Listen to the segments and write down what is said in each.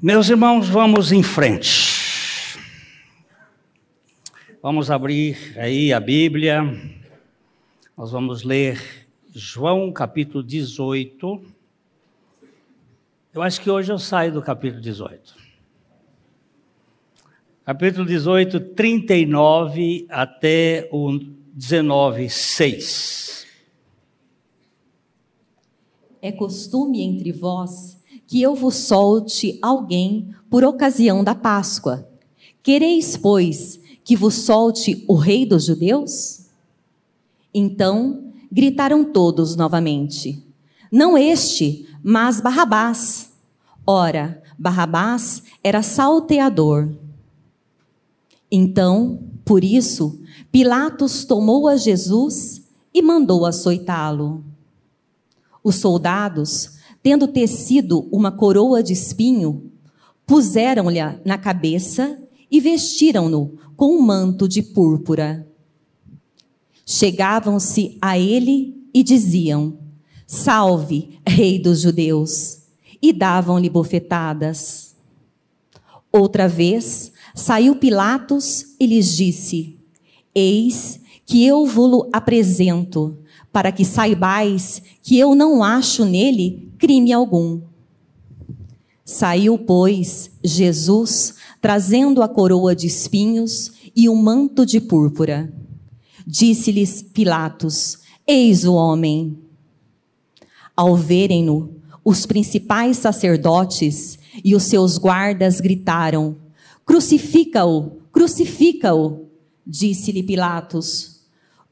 Meus irmãos, vamos em frente. Vamos abrir aí a Bíblia. Nós vamos ler João capítulo 18. Eu acho que hoje eu saio do capítulo 18. Capítulo 18, 39 até o 19, 6. É costume entre vós que eu vos solte alguém por ocasião da Páscoa. Quereis, pois, que vos solte o rei dos judeus? Então gritaram todos novamente: Não este, mas Barrabás. Ora, Barrabás era salteador. Então, por isso, Pilatos tomou a Jesus e mandou açoitá-lo. Os soldados tendo tecido uma coroa de espinho, puseram-lhe na cabeça e vestiram-no com um manto de púrpura. Chegavam-se a ele e diziam: Salve, Rei dos Judeus! E davam-lhe bofetadas. Outra vez saiu Pilatos e lhes disse: Eis que eu vos apresento, para que saibais que eu não acho nele crime algum. Saiu, pois, Jesus, trazendo a coroa de espinhos e o um manto de púrpura. Disse-lhes Pilatos: Eis o homem. Ao verem-no, os principais sacerdotes e os seus guardas gritaram: Crucifica-o, crucifica-o. Disse-lhe Pilatos: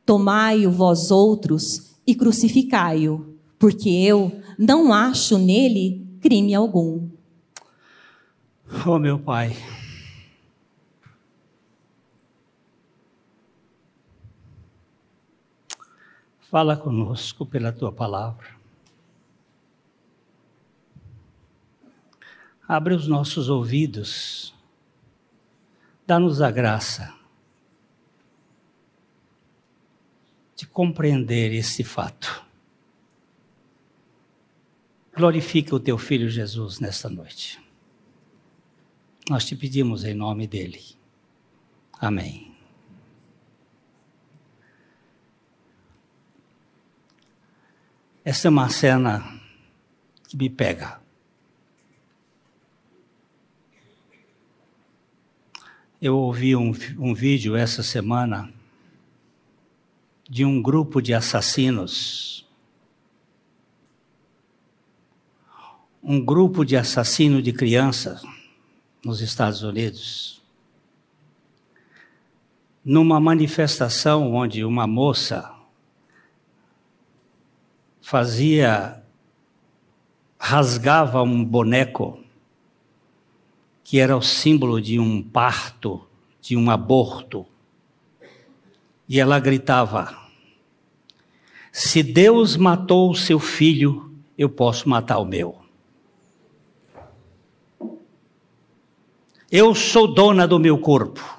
Tomai-o vós outros e crucificai-o, porque eu não acho nele crime algum. Oh, meu Pai. Fala conosco pela tua palavra. Abre os nossos ouvidos. Dá-nos a graça de compreender esse fato. Glorifica o teu filho Jesus nesta noite. Nós te pedimos em nome dele. Amém. Essa é uma cena que me pega. Eu ouvi um, um vídeo essa semana de um grupo de assassinos. Um grupo de assassino de crianças nos Estados Unidos, numa manifestação onde uma moça fazia, rasgava um boneco que era o símbolo de um parto, de um aborto, e ela gritava: Se Deus matou o seu filho, eu posso matar o meu. Eu sou dona do meu corpo.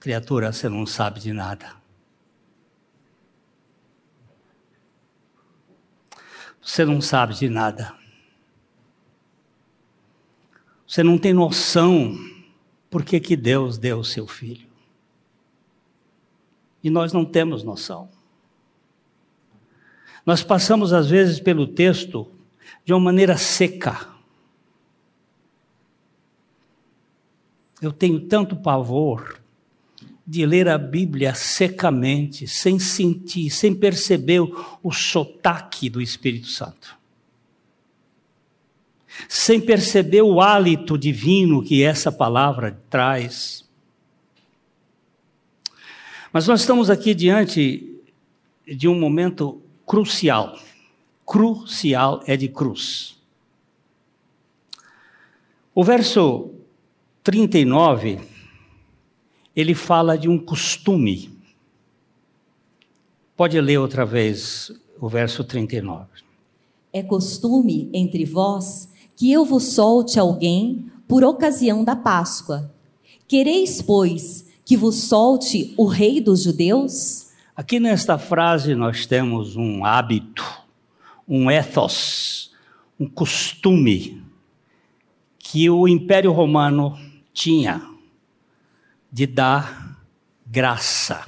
Criatura, você não sabe de nada. Você não sabe de nada. Você não tem noção por que, que Deus deu o seu filho. E nós não temos noção. Nós passamos, às vezes, pelo texto de uma maneira seca. Eu tenho tanto pavor de ler a Bíblia secamente, sem sentir, sem perceber o, sotaque do Espírito Santo. Sem perceber o hálito divino que essa palavra traz. Mas nós estamos aqui diante de um momento crucial. Crucial é de cruz. O verso 39, ele fala de um costume. Pode ler outra vez o verso 39. É costume entre vós que eu vos solte alguém por ocasião da Páscoa. Quereis, pois, que vos solte o rei dos judeus? Aqui nesta frase nós temos um hábito, um ethos, um costume que o Império Romano tinha de dar graça.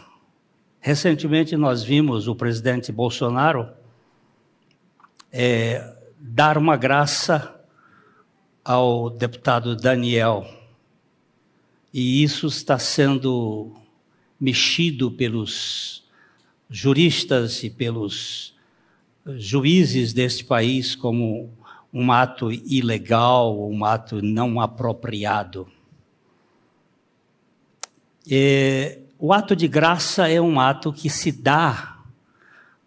Recentemente nós vimos o presidente Bolsonaro é, dar uma graça ao deputado Daniel. E isso está sendo mexido pelos juristas e pelos juízes deste país como um ato ilegal, um ato não apropriado. É, o ato de graça é um ato que se dá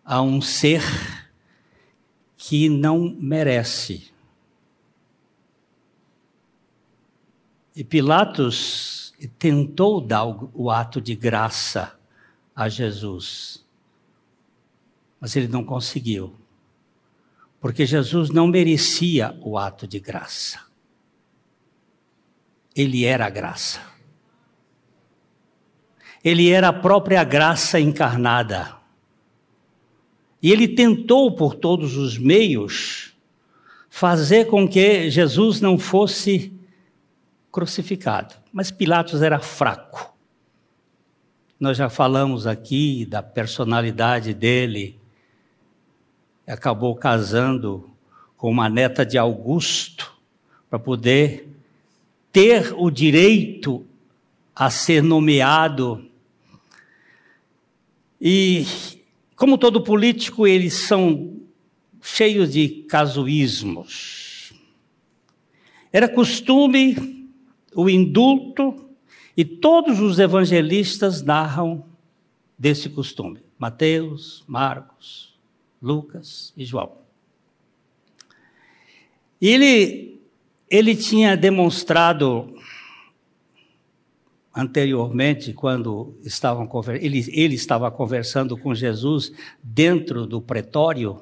a um ser que não merece. E Pilatos tentou dar o ato de graça a Jesus, mas ele não conseguiu, porque Jesus não merecia o ato de graça. Ele era a graça. Ele era a própria graça encarnada. E ele tentou por todos os meios fazer com que Jesus não fosse crucificado. Mas Pilatos era fraco. Nós já falamos aqui da personalidade dele. Acabou casando com uma neta de Augusto para poder ter o direito a ser nomeado. E, como todo político, eles são cheios de casuísmos. Era costume o indulto, e todos os evangelistas narram desse costume: Mateus, Marcos, Lucas e João. Ele, ele tinha demonstrado anteriormente, quando estavam ele, ele estava conversando com Jesus dentro do pretório,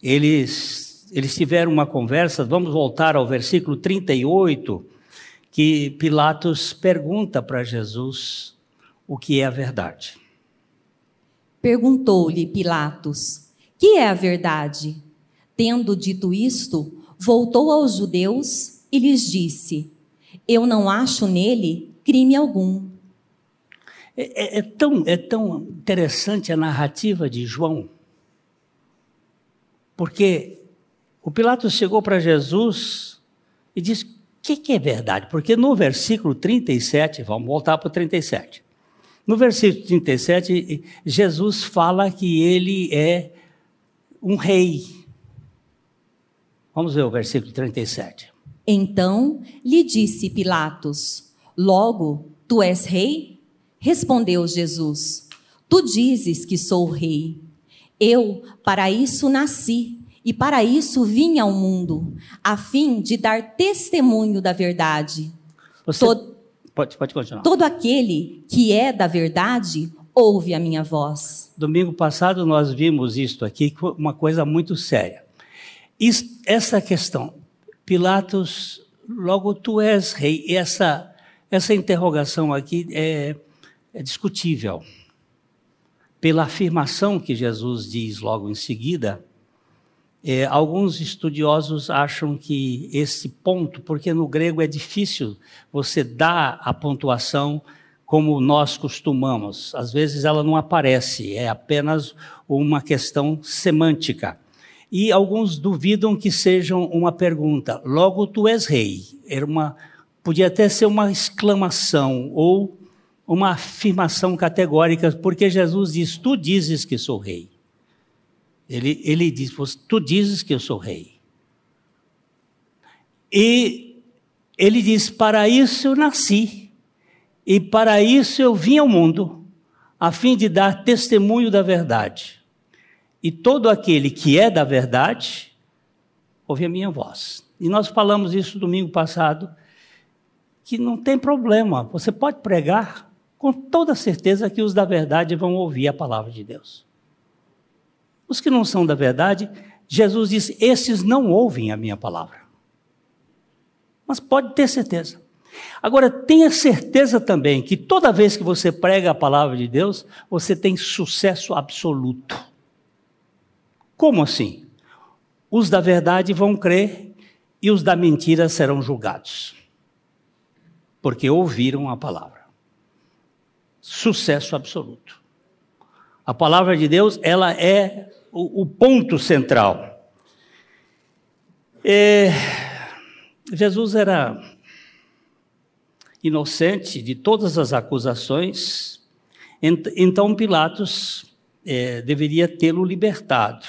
eles, eles tiveram uma conversa, vamos voltar ao versículo 38, que Pilatos pergunta para Jesus o que é a verdade. Perguntou-lhe Pilatos: Que é a verdade? Tendo dito isto, voltou aos judeus e lhes disse: Eu não acho nele crime algum. É, é, é tão, é tão interessante a narrativa de João, porque o Pilatos chegou para Jesus e disse: que, que é verdade? Porque no versículo 37, vamos voltar para o 37. No versículo 37, Jesus fala que ele é um rei. Vamos ver o versículo 37. Então lhe disse Pilatos: Logo, tu és rei? Respondeu Jesus: Tu dizes que sou rei. Eu para isso nasci e para isso vim ao mundo, a fim de dar testemunho da verdade. Você... Todo... Pode, pode continuar. Todo aquele que é da verdade ouve a minha voz. Domingo passado nós vimos isto aqui, uma coisa muito séria. Isso, essa questão, Pilatos, logo tu és rei, essa, essa interrogação aqui é, é discutível. Pela afirmação que Jesus diz logo em seguida, é, alguns estudiosos acham que esse ponto, porque no grego é difícil você dar a pontuação como nós costumamos, às vezes ela não aparece, é apenas uma questão semântica. E alguns duvidam que sejam uma pergunta. Logo tu és rei. Era uma, podia até ser uma exclamação ou uma afirmação categórica, porque Jesus diz: Tu dizes que sou rei. Ele, ele diz: Tu dizes que eu sou rei. E ele diz: Para isso eu nasci, e para isso eu vim ao mundo, a fim de dar testemunho da verdade. E todo aquele que é da verdade, ouve a minha voz. E nós falamos isso domingo passado, que não tem problema, você pode pregar com toda certeza que os da verdade vão ouvir a palavra de Deus. Os que não são da verdade, Jesus diz: esses não ouvem a minha palavra. Mas pode ter certeza. Agora, tenha certeza também que toda vez que você prega a palavra de Deus, você tem sucesso absoluto. Como assim? Os da verdade vão crer e os da mentira serão julgados. Porque ouviram a palavra. Sucesso absoluto. A palavra de Deus, ela é o, o ponto central. É, Jesus era inocente de todas as acusações, então Pilatos é, deveria tê-lo libertado.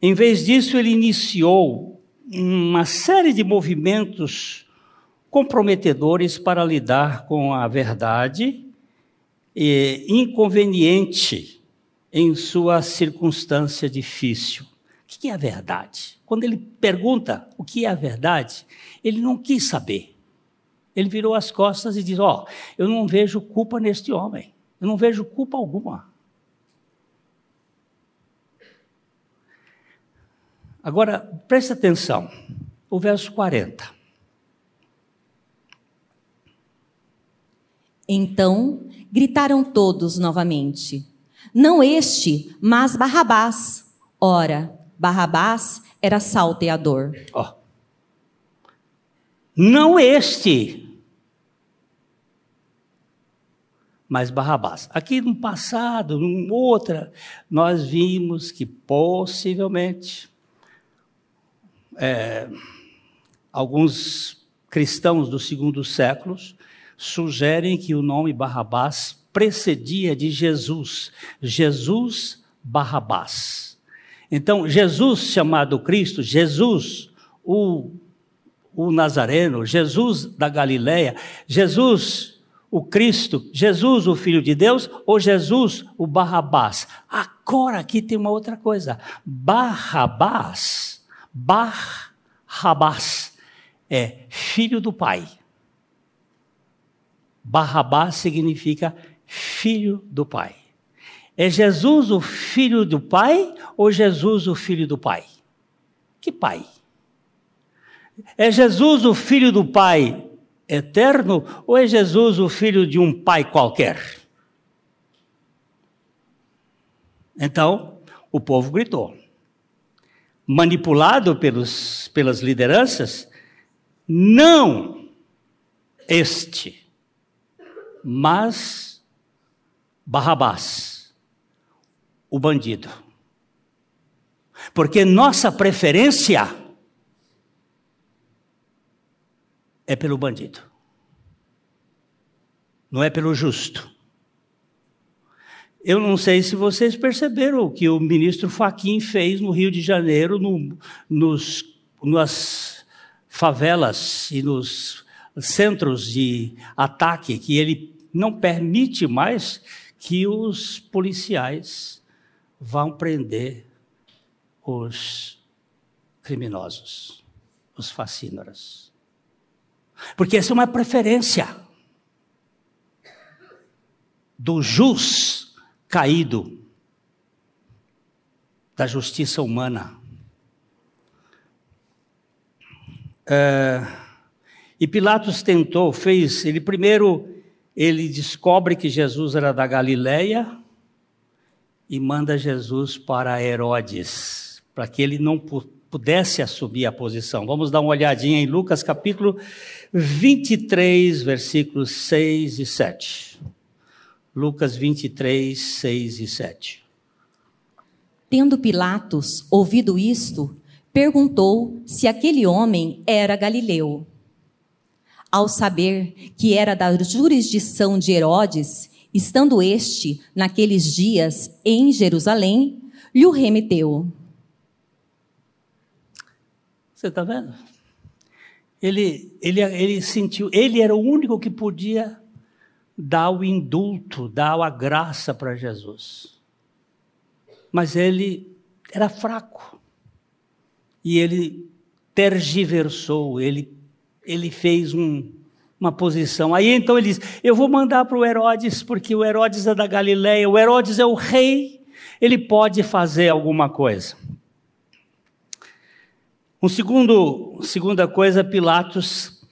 Em vez disso, ele iniciou uma série de movimentos comprometedores para lidar com a verdade e inconveniente em sua circunstância difícil. O que é a verdade? Quando ele pergunta o que é a verdade, ele não quis saber. Ele virou as costas e diz: Ó, oh, eu não vejo culpa neste homem, eu não vejo culpa alguma. Agora, preste atenção, o verso 40. Então gritaram todos novamente: Não este, mas Barrabás. Ora, Barrabás era salteador. Oh. Não este, mas Barrabás. Aqui no passado, em outra, nós vimos que possivelmente é, alguns cristãos do segundo século sugerem que o nome Barrabás precedia de Jesus. Jesus Barrabás. Então, Jesus chamado Cristo, Jesus, o, o Nazareno, Jesus da Galileia, Jesus o Cristo, Jesus o Filho de Deus ou Jesus o Barrabás. Agora aqui tem uma outra coisa. Barrabás Barrabás é filho do pai. Barrabás significa filho do pai. É Jesus o filho do pai ou Jesus o filho do pai? Que pai? É Jesus o filho do pai eterno ou é Jesus o filho de um pai qualquer? Então, o povo gritou manipulado pelos, pelas lideranças, não este, mas Barrabás, o bandido. Porque nossa preferência é pelo bandido, não é pelo justo. Eu não sei se vocês perceberam o que o ministro Faquim fez no Rio de Janeiro, no, nos, nas favelas e nos centros de ataque, que ele não permite mais que os policiais vão prender os criminosos, os fascínoras. Porque essa é uma preferência do jus caído da justiça humana. É, e Pilatos tentou, fez, ele primeiro, ele descobre que Jesus era da Galileia e manda Jesus para Herodes, para que ele não pudesse assumir a posição. Vamos dar uma olhadinha em Lucas capítulo 23, versículos 6 e 7. Lucas 23, 6 e 7. Tendo Pilatos ouvido isto, perguntou se aquele homem era galileu. Ao saber que era da jurisdição de Herodes, estando este, naqueles dias, em Jerusalém, lhe o remeteu. Você está vendo? Ele, ele, ele sentiu, ele era o único que podia dá o indulto, dá a graça para Jesus. Mas ele era fraco. E ele tergiversou, ele, ele fez um, uma posição. Aí então ele diz: Eu vou mandar para o Herodes, porque o Herodes é da Galileia, o Herodes é o rei, ele pode fazer alguma coisa. Um segundo, segunda coisa, Pilatos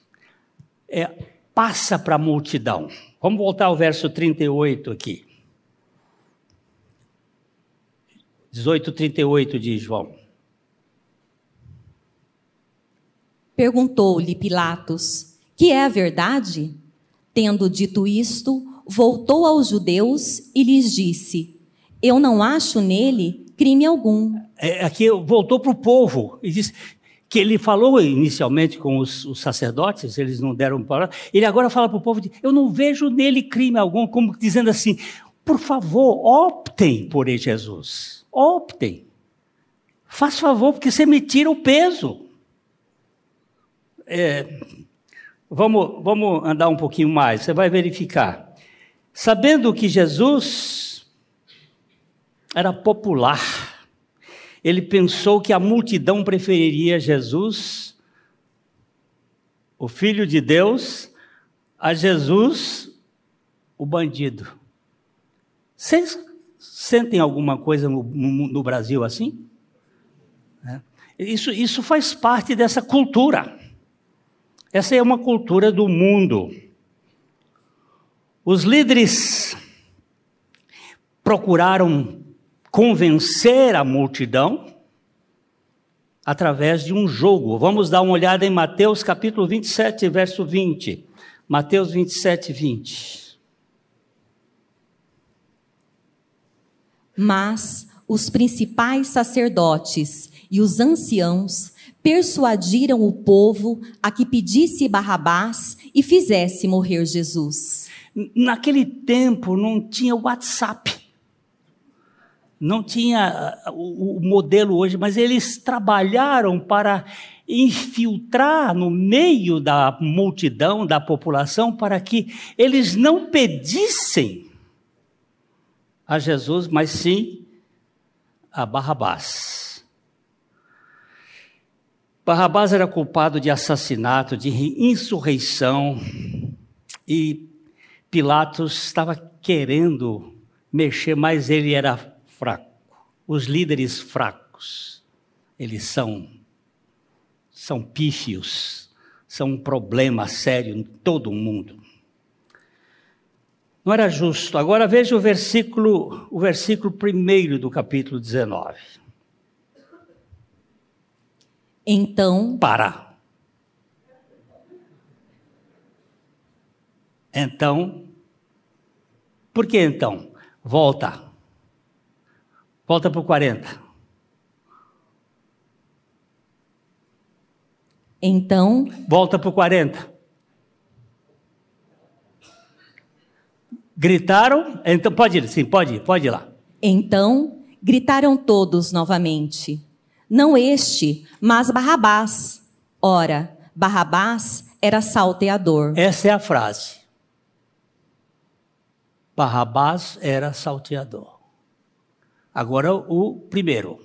é, passa para a multidão. Vamos voltar ao verso 38 aqui. 18:38 de João. Perguntou-lhe Pilatos: Que é a verdade? Tendo dito isto, voltou aos judeus e lhes disse: Eu não acho nele crime algum. É, aqui voltou para o povo e disse que ele falou inicialmente com os, os sacerdotes, eles não deram palavra. Ele agora fala para o povo: Eu não vejo nele crime algum, como dizendo assim: Por favor, optem por Jesus. Optem. Faz favor, porque você me tira o peso. É, vamos, vamos andar um pouquinho mais, você vai verificar. Sabendo que Jesus era popular, ele pensou que a multidão preferiria Jesus, o Filho de Deus, a Jesus, o bandido. Vocês sentem alguma coisa no, no, no Brasil assim? É. Isso, isso faz parte dessa cultura. Essa é uma cultura do mundo. Os líderes procuraram convencer a multidão através de um jogo. Vamos dar uma olhada em Mateus capítulo 27, verso 20. Mateus 27, 20. Mas os principais sacerdotes e os anciãos persuadiram o povo a que pedisse Barrabás e fizesse morrer Jesus. Naquele tempo não tinha WhatsApp, não tinha uh, o, modelo hoje, mas eles trabalharam para infiltrar no meio da multidão, da população, para que eles não pedissem a Jesus, mas sim a Barrabás. Barrabás era culpado de assassinato, de insurreição, e Pilatos estava querendo mexer, mas ele era fraco. Os líderes fracos, eles são são pífios, são um problema sério em todo o mundo. Não era justo. Agora veja o versículo, o versículo primeiro do capítulo 19. Então. Para. Então. Por que então? Volta. Volta para o 40. Então. Volta para o 40. Gritaram? Então pode ir, sim, pode ir, pode ir lá. Então gritaram todos novamente. Não este, mas Barrabás. Ora, Barrabás era salteador. Essa é a frase. Barrabás era salteador. Agora o primeiro.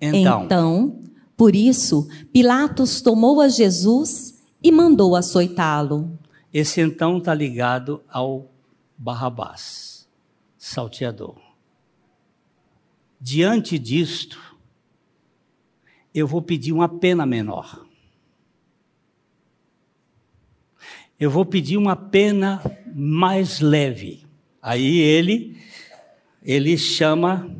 Então, então, por isso, Pilatos tomou a Jesus e mandou açoitá-lo. Esse então está ligado ao Barrabás, salteador. Diante disto, eu vou pedir uma pena menor. Eu vou pedir uma pena mais leve. Aí ele ele chama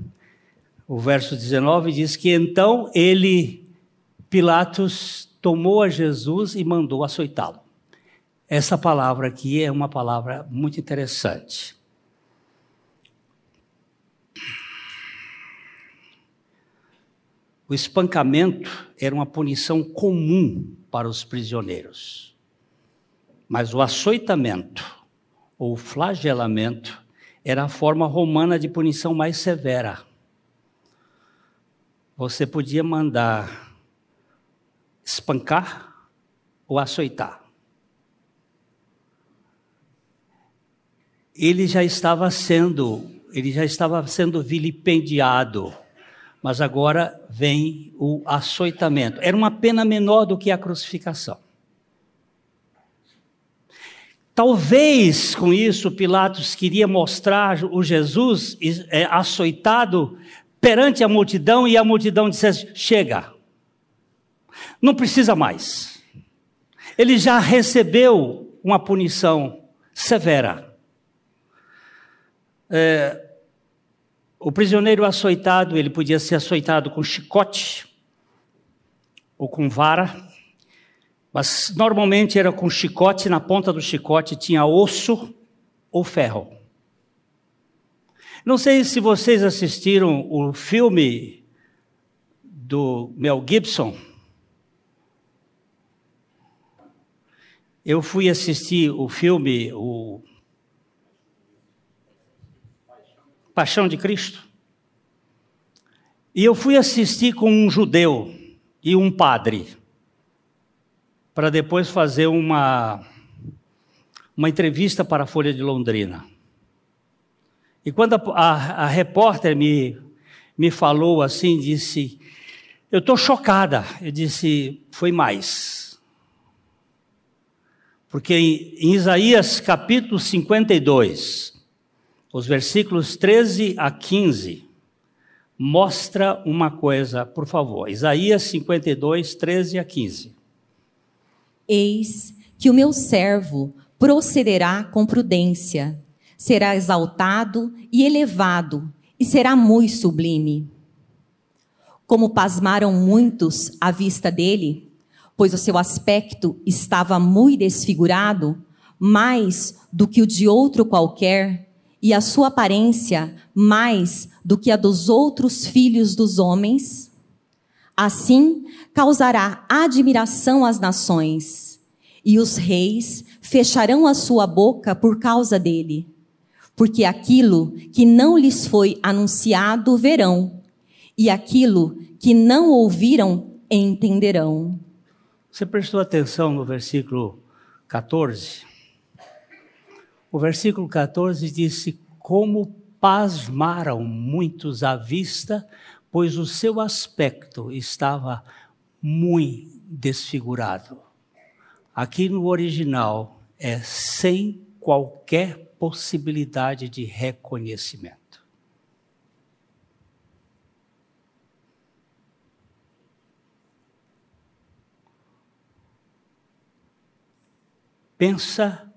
o verso 19 diz que então ele Pilatos tomou a Jesus e mandou açoitá-lo. Essa palavra aqui é uma palavra muito interessante. O espancamento era uma punição comum para os prisioneiros. Mas o açoitamento ou flagelamento era a forma romana de punição mais severa. Você podia mandar espancar ou açoitar. Ele já estava sendo, ele já estava sendo vilipendiado mas agora vem o açoitamento. Era uma pena menor do que a crucificação. Talvez com isso Pilatos queria mostrar o Jesus é, açoitado perante a multidão e a multidão dissesse: chega, não precisa mais. Ele já recebeu uma punição severa. É, O prisioneiro açoitado, ele podia ser açoitado com chicote ou com vara, mas normalmente era com chicote, na ponta do chicote tinha osso ou ferro. Não sei se vocês assistiram o filme do Mel Gibson. Eu fui assistir o filme o Paixão de Cristo. E eu fui assistir com um judeu e um padre, para depois fazer uma, uma entrevista para a Folha de Londrina. E quando a, a, a repórter me, me falou assim, disse: Eu estou chocada. Eu disse: Foi mais. Porque em, em Isaías capítulo 52, os versículos 13 a 15, mostra uma coisa, por favor. Isaías 52, 13 a 15. Eis que o meu servo procederá com prudência será exaltado e elevado, e será muito sublime. Como pasmaram muitos à vista dele, pois o seu aspecto estava muito desfigurado, mais do que o de outro qualquer, e a sua aparência mais do que a dos outros filhos dos homens, assim causará admiração às nações, e os reis fecharão a sua boca por causa dele porque aquilo que não lhes foi anunciado verão, e aquilo que não ouviram entenderão. Você prestou atenção no versículo 14? O versículo 14 disse: Como pasmaram muitos à vista, pois o seu aspecto estava muito desfigurado. Aqui no original é sem qualquer possibilidade de reconhecimento. Pensa,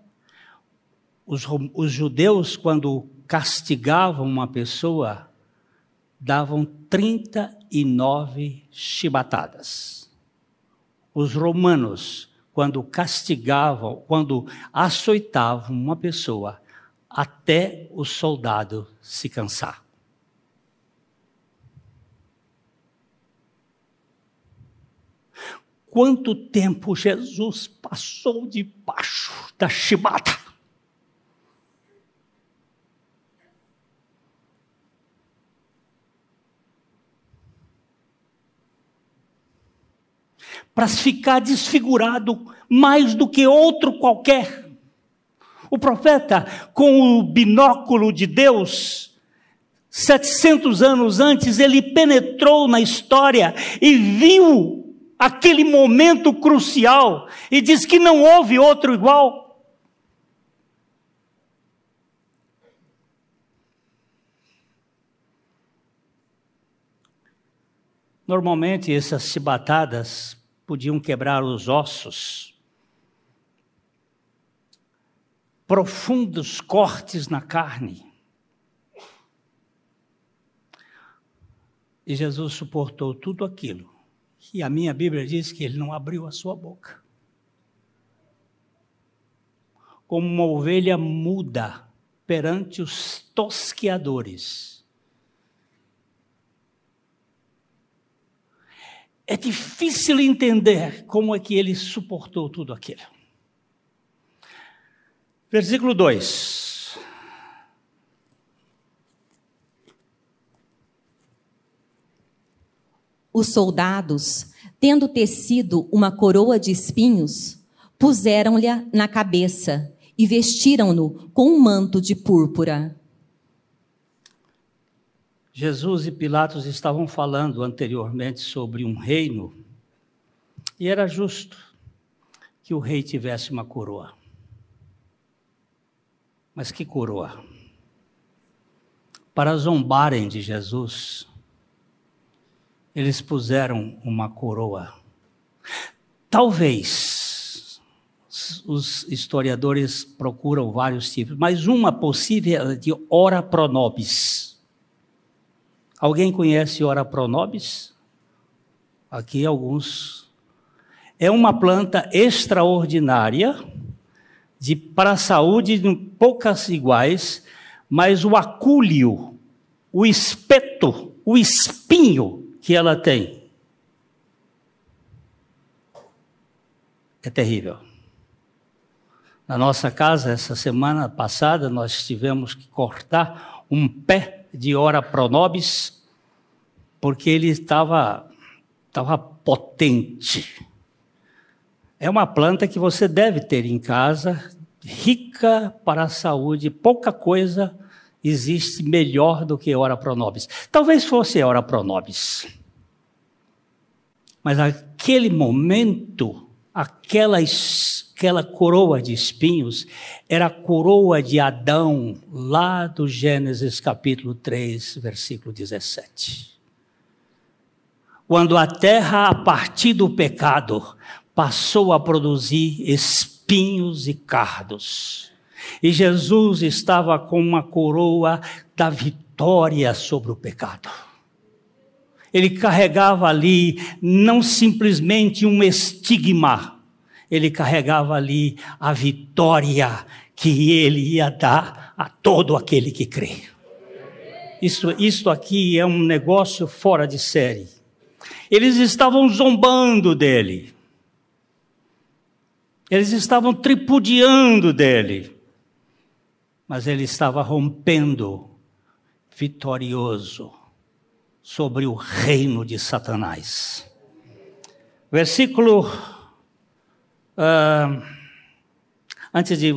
os, os judeus, quando castigavam uma pessoa, davam 39 chibatadas. Os romanos, quando castigavam, quando açoitavam uma pessoa, até o soldado se cansar. Quanto tempo Jesus passou debaixo da chibata? Para ficar desfigurado mais do que outro qualquer. O profeta, com o binóculo de Deus, 700 anos antes, ele penetrou na história e viu aquele momento crucial e diz que não houve outro igual. Normalmente essas chibatadas podiam quebrar os ossos profundos cortes na carne. E Jesus suportou tudo aquilo. E a minha Bíblia diz que ele não abriu a sua boca. Como uma ovelha muda perante os tosqueadores. É difícil entender como é que ele suportou tudo aquilo. Versículo 2. Os soldados, tendo tecido uma coroa de espinhos, puseram-lhe na cabeça e vestiram-no com um manto de púrpura. Jesus e Pilatos estavam falando anteriormente sobre um reino, e era justo que o rei tivesse uma coroa. Mas que coroa! Para zombarem de Jesus, eles puseram uma coroa. Talvez os historiadores procuram vários tipos, mas uma possível é de ora pro nobis. Alguém conhece ora pronobis? Aqui alguns. É uma planta extraordinária de, para a saúde poucas iguais, mas o acúlio, o espeto, o espinho que ela tem é terrível. Na nossa casa, essa semana passada, nós tivemos que cortar um pé de ora pronobis, porque ele estava, estava potente. É uma planta que você deve ter em casa, rica para a saúde, pouca coisa existe melhor do que ora pronobis. Talvez fosse ora pronobis. Mas aquele momento, aquela aquela coroa de espinhos era a coroa de Adão, lá do Gênesis capítulo 3, versículo 17. Quando a terra, a partir do pecado, passou a produzir espinhos e cardos. E Jesus estava com uma coroa da vitória sobre o pecado. Ele carregava ali não simplesmente um estigma, ele carregava ali a vitória que ele ia dar a todo aquele que crê. Isso, isso aqui é um negócio fora de série. Eles estavam zombando dele. Eles estavam tripudiando dele. Mas ele estava rompendo vitorioso sobre o reino de Satanás. Versículo Uh, antes de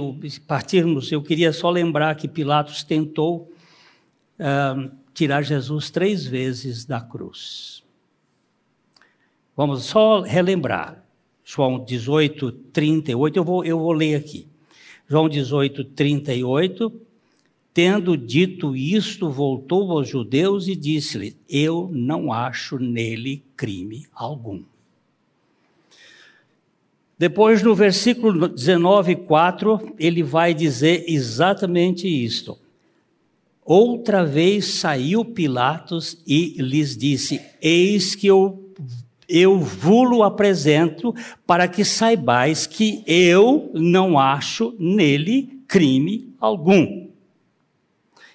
partirmos, eu queria só lembrar que Pilatos tentou uh, tirar Jesus três vezes da cruz. Vamos só relembrar. João 18, 38, eu vou, eu vou ler aqui. João 18, 38. Tendo dito isto, voltou aos judeus e disse-lhe: Eu não acho nele crime algum. Depois, no versículo 19, 4, ele vai dizer exatamente isto. Outra vez saiu Pilatos e lhes disse: Eis que eu, eu vulo apresento para que saibais que eu não acho nele crime algum.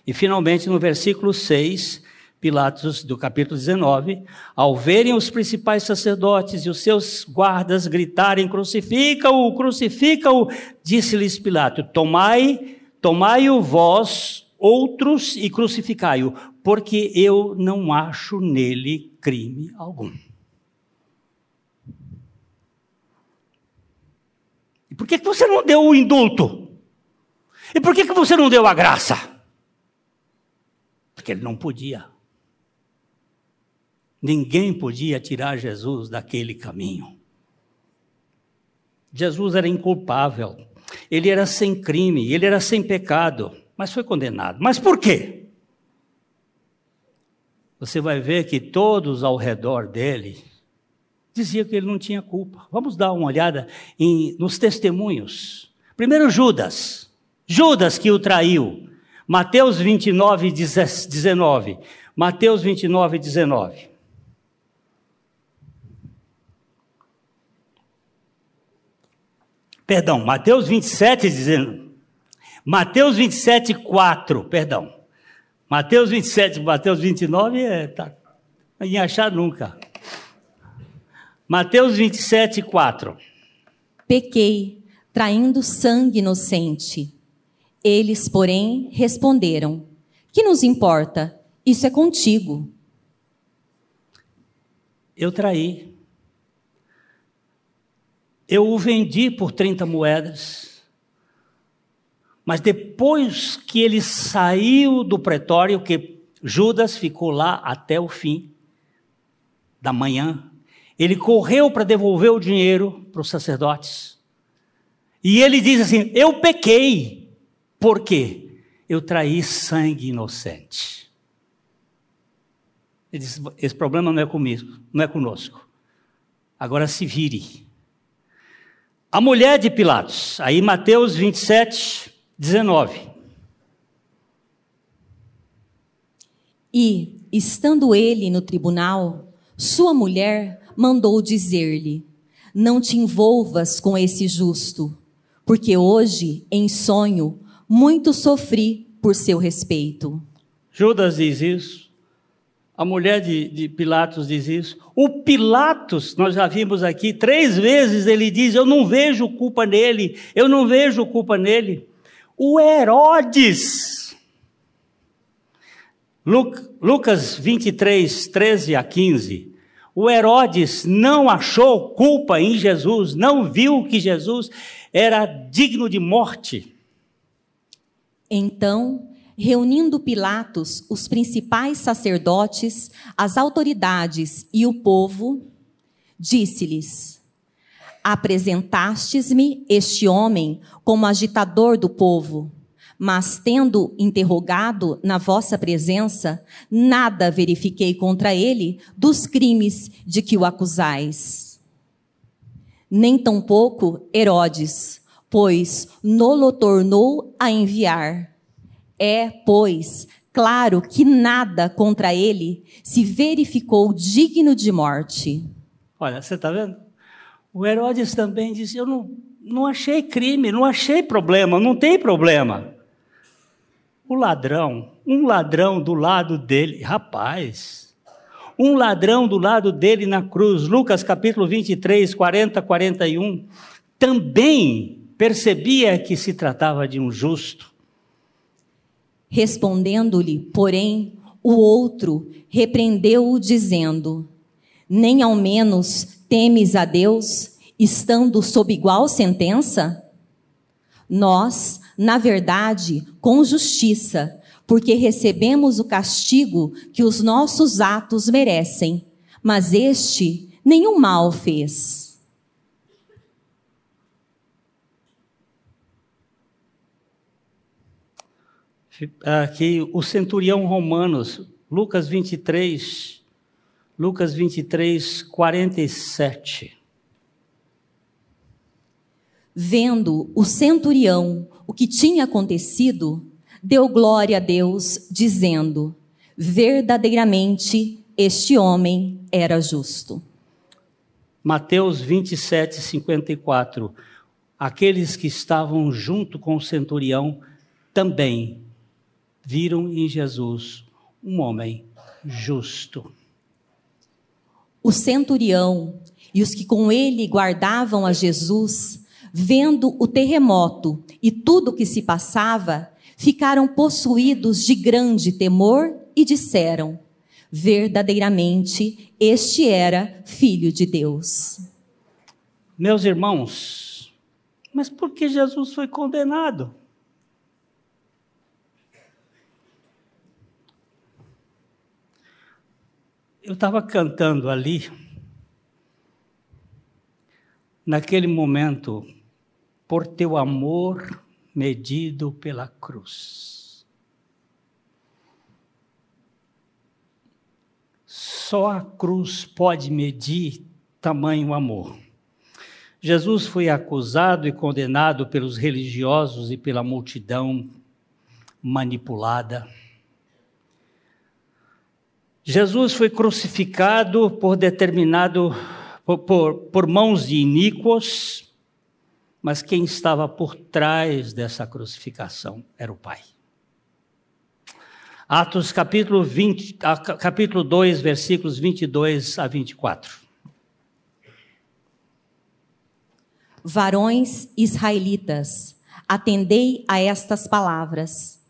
E finalmente, no versículo 6, Pilatos, do capítulo 19, ao verem os principais sacerdotes e os seus guardas gritarem: crucifica-o, crucifica-o, disse-lhes Pilato: tomai, tomai-o vós, outros, e crucificai-o, porque eu não acho nele crime algum. E por que você não deu o indulto? E por que você não deu a graça? Porque ele não podia. Ninguém podia tirar Jesus daquele caminho. Jesus era inculpável, ele era sem crime, ele era sem pecado, mas foi condenado. Mas por quê? Você vai ver que todos ao redor dele diziam que ele não tinha culpa. Vamos dar uma olhada em, nos testemunhos. Primeiro, Judas. Judas que o traiu. Mateus 29, 19. Mateus 29, 19. Perdão, Mateus 27, dizendo. Mateus 27, 4, perdão. Mateus 27, Mateus 29 é. Tá, em achar nunca. Mateus 27, 4. Pequei, traindo sangue inocente. Eles, porém, responderam: Que nos importa? Isso é contigo. Eu traí. Eu o vendi por 30 moedas. Mas depois que ele saiu do pretório, que Judas ficou lá até o fim da manhã, ele correu para devolver o dinheiro para os sacerdotes. E ele diz assim: Eu pequei. Por quê? Eu traí sangue inocente. Ele diz: Esse problema não é comigo, não é conosco. Agora se vire. A mulher de Pilatos, aí Mateus 27, 19. E, estando ele no tribunal, sua mulher mandou dizer-lhe: Não te envolvas com esse justo, porque hoje, em sonho, muito sofri por seu respeito. Judas diz isso. A mulher de, de, Pilatos diz isso. O Pilatos, nós já vimos aqui, três vezes ele diz: Eu não vejo culpa nele, eu não vejo culpa nele. O Herodes, Lucas 23, 13 a 15. O Herodes não achou culpa em Jesus, não viu que Jesus era digno de morte. Então, reunindo Pilatos, os principais sacerdotes, as autoridades e o povo, disse-lhes: Apresentastes-me este homem como agitador do povo, mas tendo interrogado na vossa presença, nada verifiquei contra ele dos crimes de que o acusais. Nem tampouco Herodes pois nolo tornou a enviar. É, pois, claro que nada contra ele se verificou digno de morte. Olha, você está vendo? O Herodes também disse: Eu não, não achei crime, não achei problema, não tem problema. O ladrão, um ladrão do lado dele, rapaz, um ladrão do lado dele na cruz, Lucas capítulo 23, 40, 41, também percebia que se tratava de um justo. Respondendo-lhe, porém, o outro repreendeu-o, dizendo: Nem ao menos temes a Deus, estando sob igual sentença? Nós, na verdade, com justiça, porque recebemos o castigo que os nossos atos merecem, mas este nenhum mal fez. Aqui o centurião romanos, Lucas 23, Lucas 23, 47. Vendo o centurião o que tinha acontecido, deu glória a Deus, dizendo: Verdadeiramente este homem era justo. Mateus 27, 54. Aqueles que estavam junto com o centurião também viram em Jesus um homem justo. O centurião e os que com ele guardavam a Jesus, vendo o terremoto e tudo o que se passava, ficaram possuídos de grande temor e disseram: Verdadeiramente, este era filho de Deus. Meus irmãos, mas por que Jesus foi condenado? Eu estava cantando ali, naquele momento, por teu amor medido pela cruz. Só a cruz pode medir tamanho amor. Jesus foi acusado e condenado pelos religiosos e pela multidão manipulada Jesus foi crucificado por determinado, por, por, por mãos de iníquos, mas quem estava por trás dessa crucificação era o Pai. Atos capítulo, 20, capítulo 2, versículos 22 a 24. Varões israelitas, atendei a estas palavras.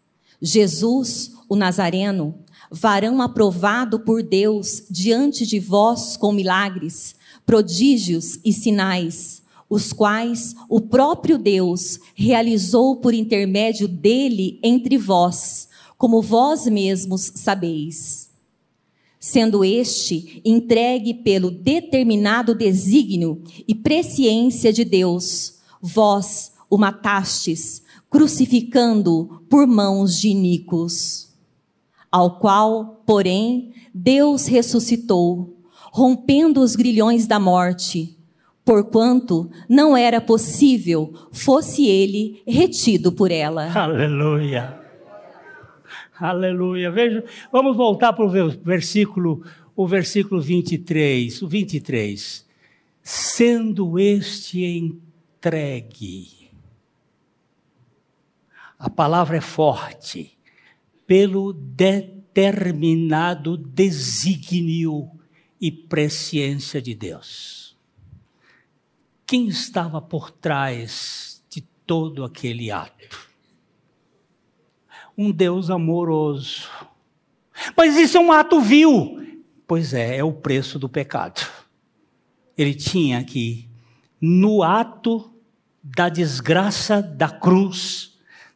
Jesus, o Nazareno, varão aprovado por Deus diante de vós com milagres, prodígios e sinais, os quais o próprio Deus realizou por intermédio dele entre vós, como vós mesmos sabeis. Sendo este entregue pelo determinado desígnio e presciência de Deus, vós o matastes, crucificando por mãos de iníquos ao qual, porém, Deus ressuscitou, rompendo os grilhões da morte, porquanto não era possível fosse ele retido por ela. Aleluia. Aleluia. Veja, vamos voltar para o versículo, o versículo 23. O 23. Sendo este entregue. A palavra é forte. Pelo determinado desígnio e presciência de Deus. Quem estava por trás de todo aquele ato? um Deus amoroso. Mas isso é um ato vil. Pois é, é o preço do pecado. Ele tinha que, no ato da desgraça da cruz,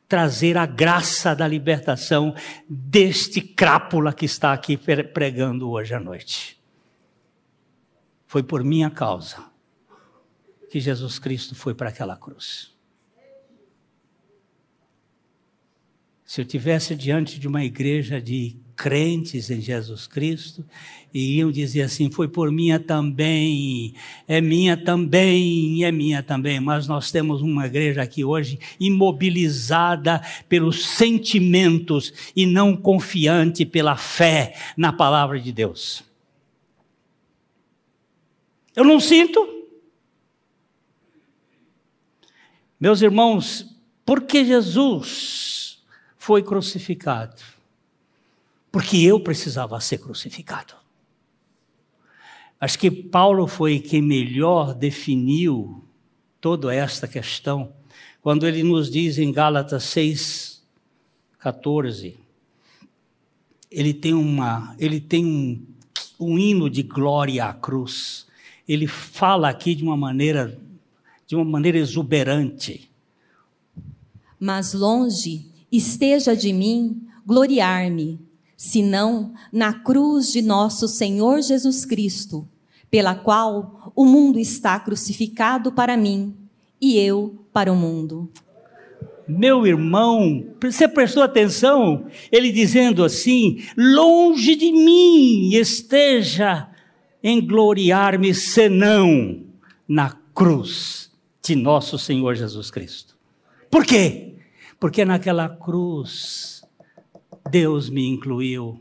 trazer a graça da libertação deste crápula que está aqui pregando hoje à noite. Foi por minha causa que Jesus Cristo foi para aquela cruz. Se eu tivesse diante de uma igreja de crentes em Jesus Cristo, e iam dizer assim: foi por minha também, é minha também, é minha também. Mas nós temos uma igreja aqui hoje imobilizada pelos sentimentos e não confiante pela fé na palavra de Deus. Eu não sinto. Meus irmãos, porque Jesus foi crucificado. Porque eu precisava ser crucificado. Acho que Paulo foi quem melhor definiu toda esta questão, quando ele nos diz em Gálatas 6, 14, ele tem, uma, ele tem um, um hino de glória à cruz. Ele fala aqui de uma maneira, de uma maneira exuberante. Mas longe esteja de mim gloriar-me, senão na cruz de nosso Senhor Jesus Cristo, pela qual o mundo está crucificado para mim e eu para o mundo. Meu irmão, você prestou atenção? Ele dizendo assim: longe de mim esteja em gloriar-me, senão na cruz de nosso Senhor Jesus Cristo. Por quê? Porque naquela cruz Deus me incluiu.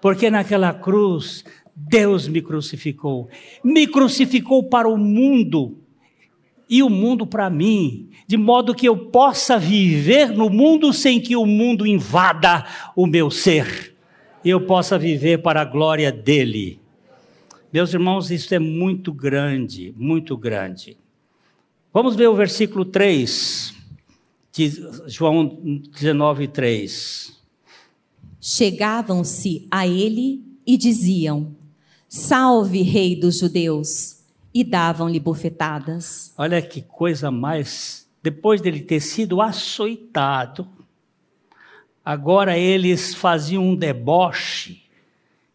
Porque naquela cruz Deus me crucificou. Me crucificou para o mundo e o mundo para mim, de modo que eu possa viver no mundo sem que o mundo invada o meu ser. E eu possa viver para a glória dele. Meus irmãos, isso é muito grande, muito grande. Vamos ver o versículo 3. João 19, 3. Chegavam-se a ele e diziam: Salve, Rei dos Judeus! E davam-lhe bofetadas. Olha que coisa mais. Depois dele ter sido açoitado, agora eles faziam um deboche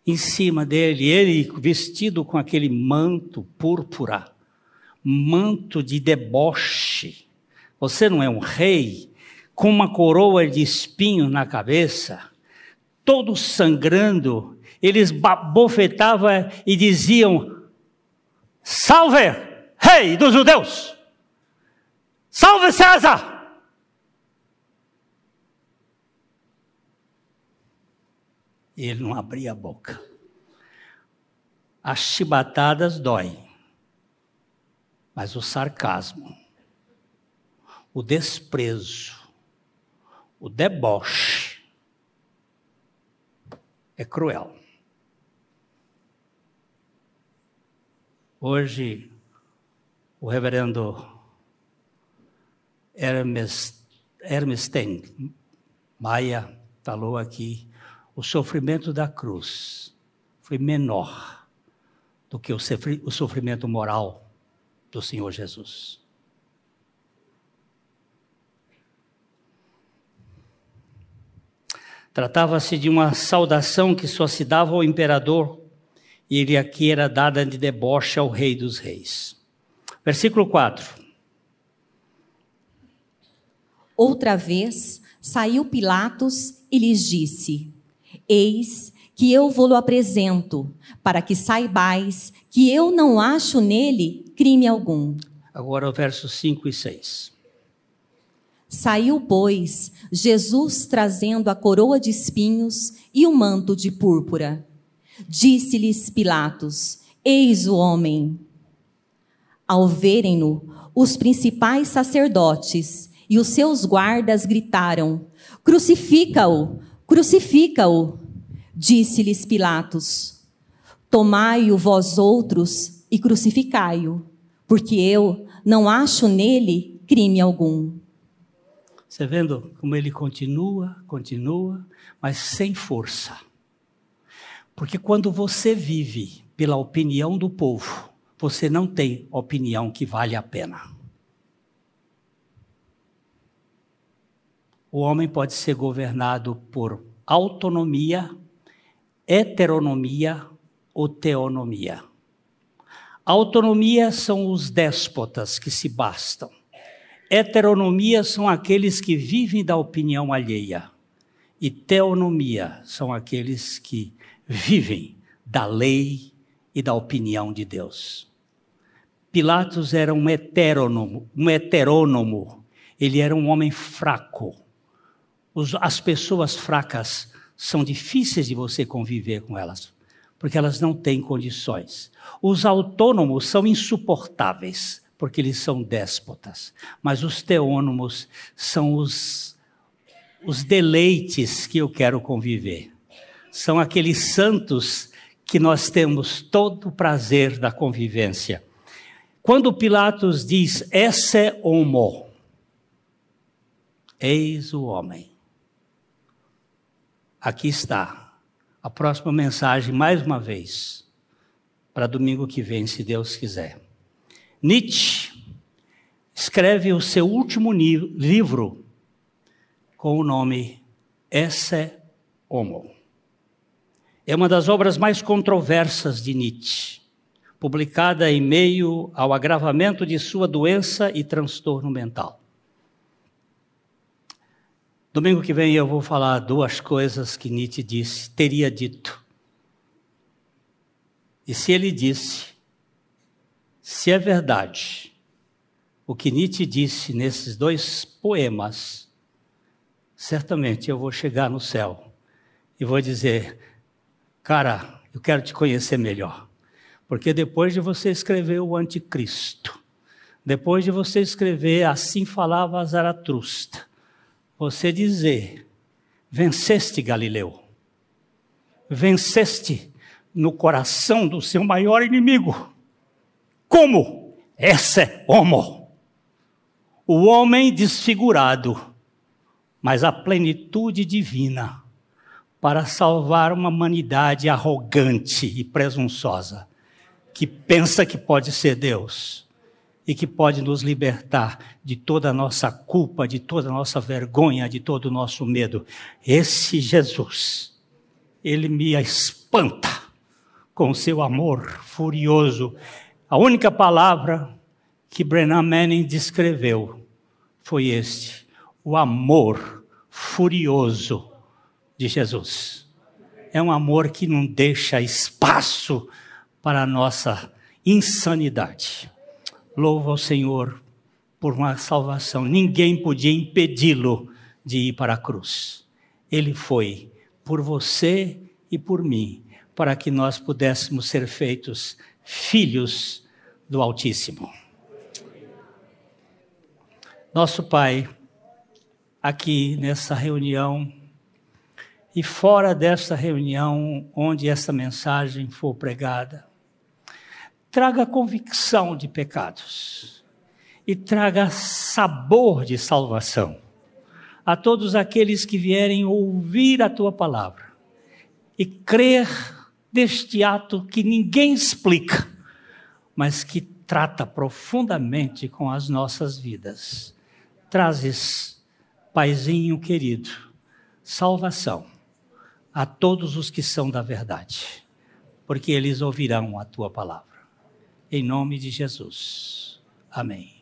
em cima dele, ele vestido com aquele manto púrpura, manto de deboche você não é um rei com uma coroa de espinho na cabeça, todo sangrando. Eles bofetavam e diziam: Salve, rei dos judeus! Salve César! E ele não abria a boca. As chibatadas doem, mas o sarcasmo o desprezo, o deboche é cruel. Hoje, o reverendo Hermes, Hermes Ten, Maia falou aqui, o sofrimento da cruz foi menor do que o sofrimento moral do Senhor Jesus. Tratava-se de uma saudação que só se dava ao imperador, e ele aqui era dada de deboche ao rei dos reis. Versículo 4. Outra vez saiu Pilatos e lhes disse: Eis que eu vou-lo apresento, para que saibais que eu não acho nele crime algum. Agora o verso 5 e 6. Saiu, pois, Jesus trazendo a coroa de espinhos e o manto de púrpura. Disse-lhes Pilatos: Eis o homem. Ao verem-no, os principais sacerdotes e os seus guardas gritaram: Crucifica-o! Crucifica-o! Disse-lhes Pilatos: Tomai-o vós outros e crucificai-o, porque eu não acho nele crime algum. Você vendo como ele continua, continua, mas sem força. Porque quando você vive pela opinião do povo, você não tem opinião que vale a pena. O homem pode ser governado por autonomia, heteronomia ou teonomia. Autonomia são os déspotas que se bastam. Heteronomia são aqueles que vivem da opinião alheia. E teonomia são aqueles que vivem da lei e da opinião de Deus. Pilatos era um heterônomo, um heterônomo. Ele era um homem fraco. as pessoas fracas são difíceis de você conviver com elas, porque elas não têm condições. Os autônomos são insuportáveis, porque eles são déspotas. Mas os teônomos são os, os deleites que eu quero conviver. São aqueles santos que nós temos todo o prazer da convivência. Quando Pilatos diz, esse homo, eis o homem. Aqui está a próxima mensagem, mais uma vez, para domingo que vem, se Deus quiser. Nietzsche escreve o seu último livro com o nome Esse Homo. É uma das obras mais controversas de Nietzsche, publicada em meio ao agravamento de sua doença e transtorno mental. Domingo que vem eu vou falar duas coisas que Nietzsche disse, teria dito. E se ele disse, se é verdade o que Nietzsche disse nesses dois poemas, certamente eu vou chegar no céu e vou dizer: Cara, eu quero te conhecer melhor. Porque depois de você escrever o Anticristo, depois de você escrever Assim Falava Zaratrusta, você dizer: Venceste Galileu, venceste no coração do seu maior inimigo como? Esse é homo. O homem desfigurado, mas a plenitude divina para salvar uma humanidade arrogante e presunçosa, que pensa que pode ser Deus e que pode nos libertar de toda a nossa culpa, de toda a nossa vergonha, de todo o nosso medo. Esse Jesus, ele me espanta com seu amor furioso a única palavra que Brennan Manning descreveu foi este: o amor furioso de Jesus. É um amor que não deixa espaço para a nossa insanidade. Louvo ao Senhor por uma salvação. Ninguém podia impedi-lo de ir para a cruz. Ele foi por você e por mim, para que nós pudéssemos ser feitos filhos do Altíssimo. Nosso Pai, aqui nessa reunião e fora desta reunião, onde essa mensagem for pregada, traga convicção de pecados e traga sabor de salvação a todos aqueles que vierem ouvir a tua palavra e crer deste ato que ninguém explica, mas que trata profundamente com as nossas vidas. Trazes, Paizinho querido, salvação a todos os que são da verdade, porque eles ouvirão a tua palavra. Em nome de Jesus. Amém.